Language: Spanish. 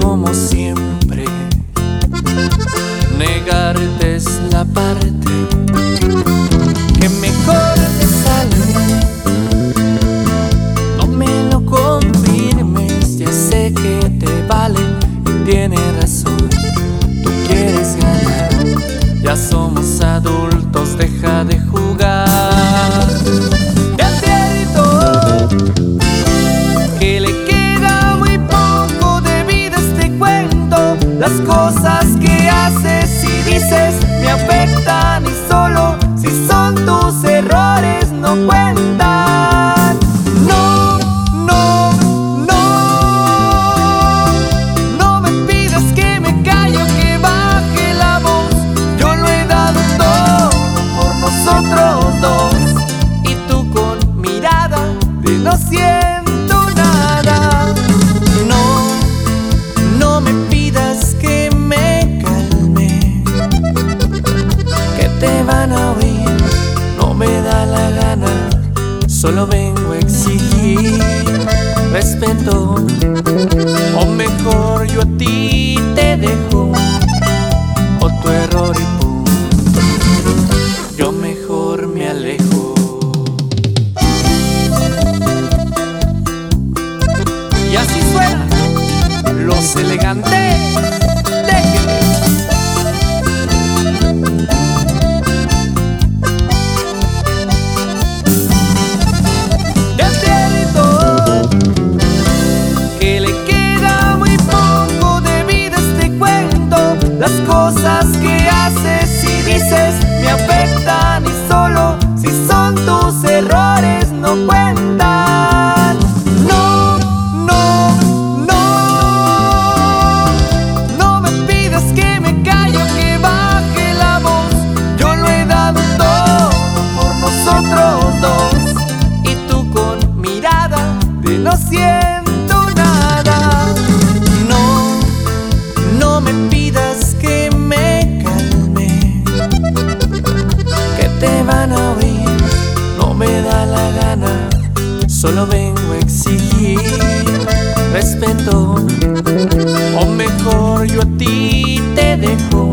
como siempre. Negarte es la parte que mejor te sale. No me lo confirmes, ya sé que te vale y tienes razón. Tú quieres ganar, ya somos adultos, deja de jugar. Las cosas que haces te van a oír, no me da la gana. Solo vengo a exigir respeto. O mejor yo a ti te dejo. Las cosas que haces van a oír, no me da la gana. Solo vengo a exigir respeto. O mejor yo a ti te dejo.